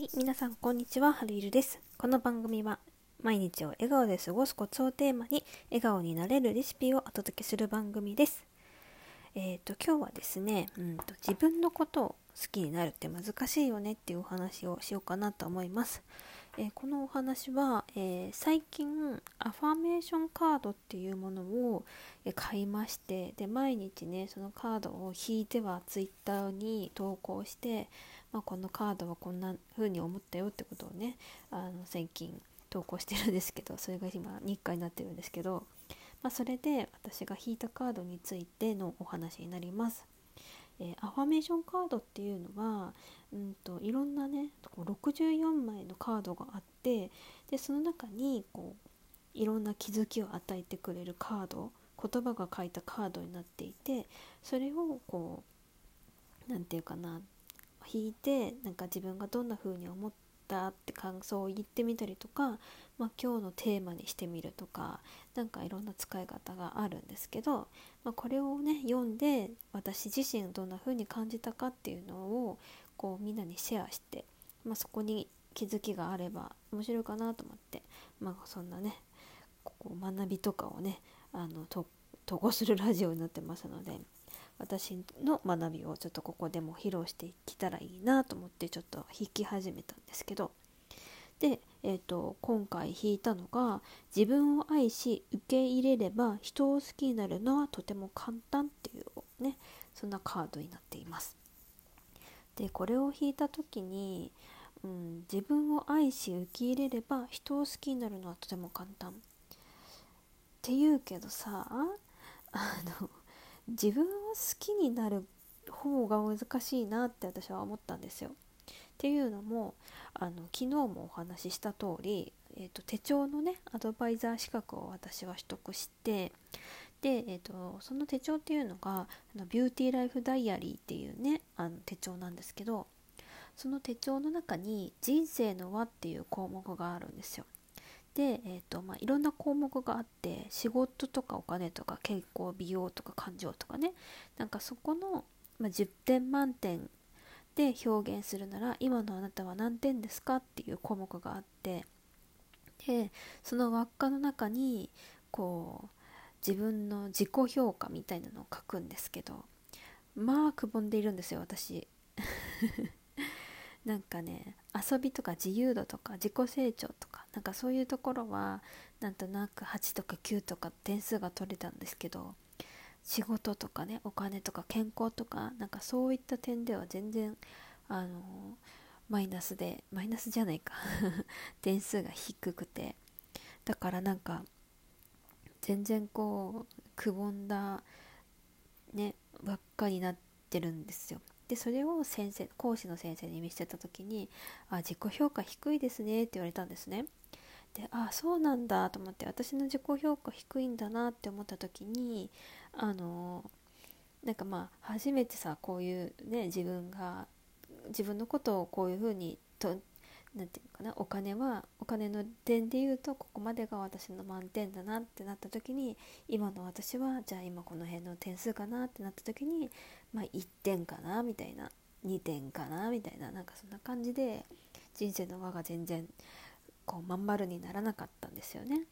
はい、皆さんこんにちは、はるいるです。この番組は毎日を笑顔で過ごすコツをテーマに笑顔になれるレシピをお届けする番組です。えっ、と今日はですね、うんと自分のことを好きになるって難しいよねっていうお話をしようかなと思います。えこのお話は、え最近アファメーションカードっていうものを買いましてで毎日ねそのカードを引いてはツイッターに投稿して、まあ、このカードはこんな風に思ったよってことをねあの最近投稿してるんですけどそれが今日課になってるんですけど、まあ、それで私が引いたカードについてのお話になります。えーアファメーションカードっていうのは、うん、といろんなねこう64枚のカードがあってでその中にこういろんな気づきを与えてくれるカード言葉が書いたカードになっていてそれをこう何て言うかな引いてなんか自分がどんな風に思ったって感想を言ってみたりとか、まあ、今日のテーマにしてみるとかなんかいろんな使い方があるんですけど、まあ、これをね読んで私自身どんな風に感じたかっていうのをこうみんなにシェアして、まあ、そこに気づきがあれば面白いかなと思って、まあ、そんなねこう学びとかをねあの投稿するラジオになってますので私の学びをちょっとここでも披露していけたらいいなと思ってちょっと弾き始めたんですけどで、えー、と今回弾いたのが「自分を愛し受け入れれば人を好きになるのはとても簡単」っていうねそんなカードになっています。でこれを弾いた時に、うん、自分を愛し受け入れれば人を好きになるのはとても簡単って言うけどさあの自分きになる方が難しいなって私は思ったんですよ。っていうのもあの昨日もお話しした通り、えー、と手帳のねアドバイザー資格を私は取得してで、えー、とその手帳っていうのがあのビューティーライフダイアリーっていうねあの手帳なんですけどその手帳の中に人生の輪っていう項目があるんですよ。で、えーとまあ、いろんな項目があって仕事とかお金とか健康美容とか感情とかね。なんかそこの、まあ、10点満点で表現するなら今のあなたは何点ですかっていう項目があって。でその輪っかの中にこう自分の自己評価みたいなのを書くんですけど。まあくぼんでいるんですよ私。なんかね遊びとか自由度とか自己成長とかなんかそういうところはなんとなく8とか9とか点数が取れたんですけど仕事とかねお金とか健康とかなんかそういった点では全然あのマイナスでマイナスじゃないか。点数が低くて。だからなんか全然こうくぼんだねばっかになってるんですよ。でそれを先生講師の先生に見せた時に「あ自己評価低いですね」って言われたんですね。であそうなんだと思って私の自己評価低いんだなって思った時にあのなんかまあ初めてさこういうね自分が自分のことをこういうふうにとなんていうのかなお金はお金の点で言うとここまでが私の満点だなってなった時に今の私はじゃあ今この辺の点数かなってなった時にまあ1点かなみたいな2点かなみたいななんかそんな感じで人生の輪が全然こうまん丸にならなかったんですよね。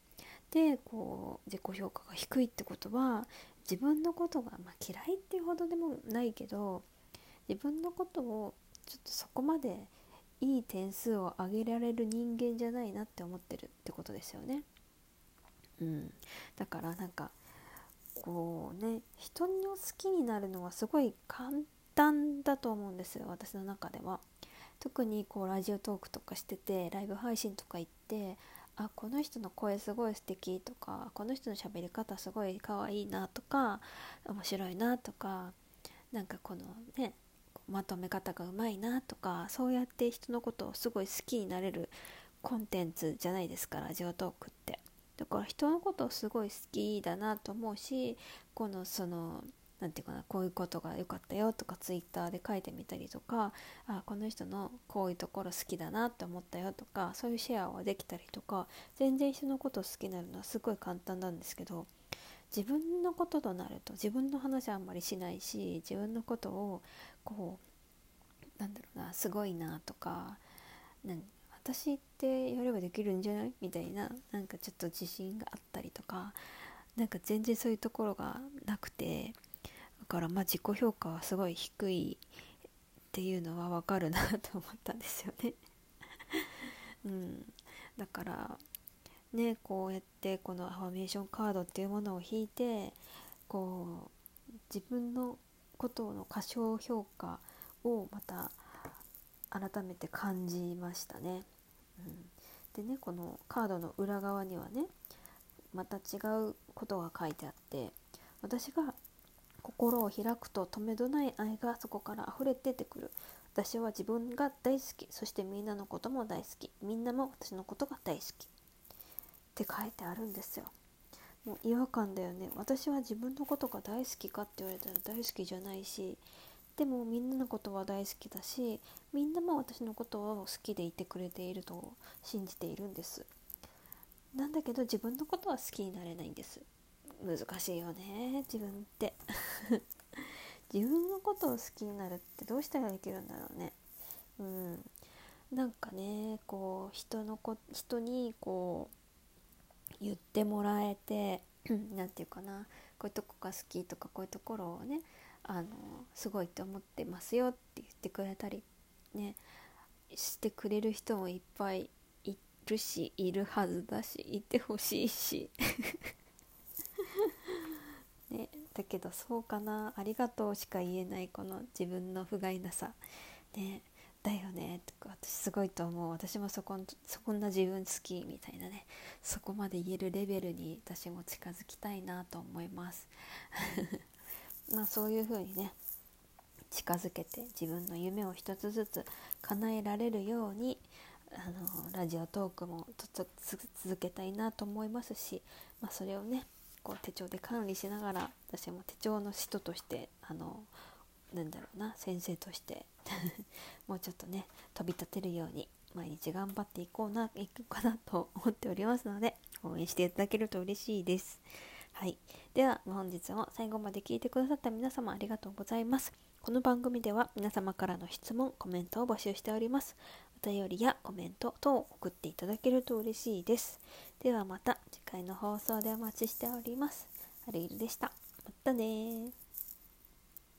でこう自己評価が低いってことは自分のことが、まあ、嫌いっていうほどでもないけど自分のことをちょっとそこまでいい点数を上げられる人間じゃないなって思ってるってことですよね。うん、だからなんかこうね人を好きになるのはすごい簡単だと思うんです私の中では。特にこうラジオトークとかしててライブ配信とか行ってあこの人の声すごい素敵とかこの人の喋り方すごい可愛いなとか面白いなとかなんかこのねまとめ方がうまいなとかそうやって人のことをすごい好きになれるコンテンツじゃないですかラジオトークって。だから人のことをすごい好きだなと思うしこのそのなんていうかなこういうことが良かったよとかツイッターで書いてみたりとかあこの人のこういうところ好きだなって思ったよとかそういうシェアはできたりとか全然人のことを好きになるのはすごい簡単なんですけど自分のこととなると自分の話はあんまりしないし自分のことをこうなんだろうなすごいなとか何私ってやればできるんじゃない？みたいななんかちょっと自信があったりとかなんか全然そういうところがなくてだからまあ自己評価はすごい低いっていうのはわかるなと思ったんですよね。うん、だからねこうやってこのアファメーションカードっていうものを引いてこう自分のことの過小評価をまた改めて感じましたね。うん、でねこのカードの裏側にはねまた違うことが書いてあって私が心を開くと止めどない愛がそこから溢れ出てくる。私は自分が大好きそしてみんなのことも大好きみんなも私のことが大好き。って書いてあるんですよ。もう違和感だよね。私は自分のことが大好きかって言われたら大好きじゃないしでもみんなのことは大好きだしみんなも私のことを好きでいてくれていると信じているんです。なんだけど自分のことは好きになれないんです。難しいよね自分って。自分のことを好きになるってどうしたらできるんだろうね。うん。なんかねこう人のこ人にこう言ってもらえて 何て言うかなこういうとこが好きとかこういうところをねあのすごいって思ってますよって言ってくれたりねしてくれる人もいっぱいいるしいるはずだしいてほしいし。ねだけどそうかなありがとうしか言えないこの自分の不甲斐なさ。ねだよねとか私すごいと思う。私もそこそこんな自分好きみたいなねそこまで言えるレベルに私も近づきたいなと思います。まあそういう風にね近づけて自分の夢を一つずつ叶えられるようにあのラジオトークも続けたいなと思いますし、まあ、それをねこう手帳で管理しながら私も手帳の人としてあのなんだろうな先生として もうちょっとね飛び立てるように毎日頑張っていこうないくかなと思っておりますので応援していただけると嬉しいです。はい、では本日も最後まで聞いてくださった皆様ありがとうございます。この番組では皆様からの質問、コメントを募集しております。お便りやコメント等を送っていただけると嬉しいです。ではまた次回の放送でお待ちしております。アルイルでした。またね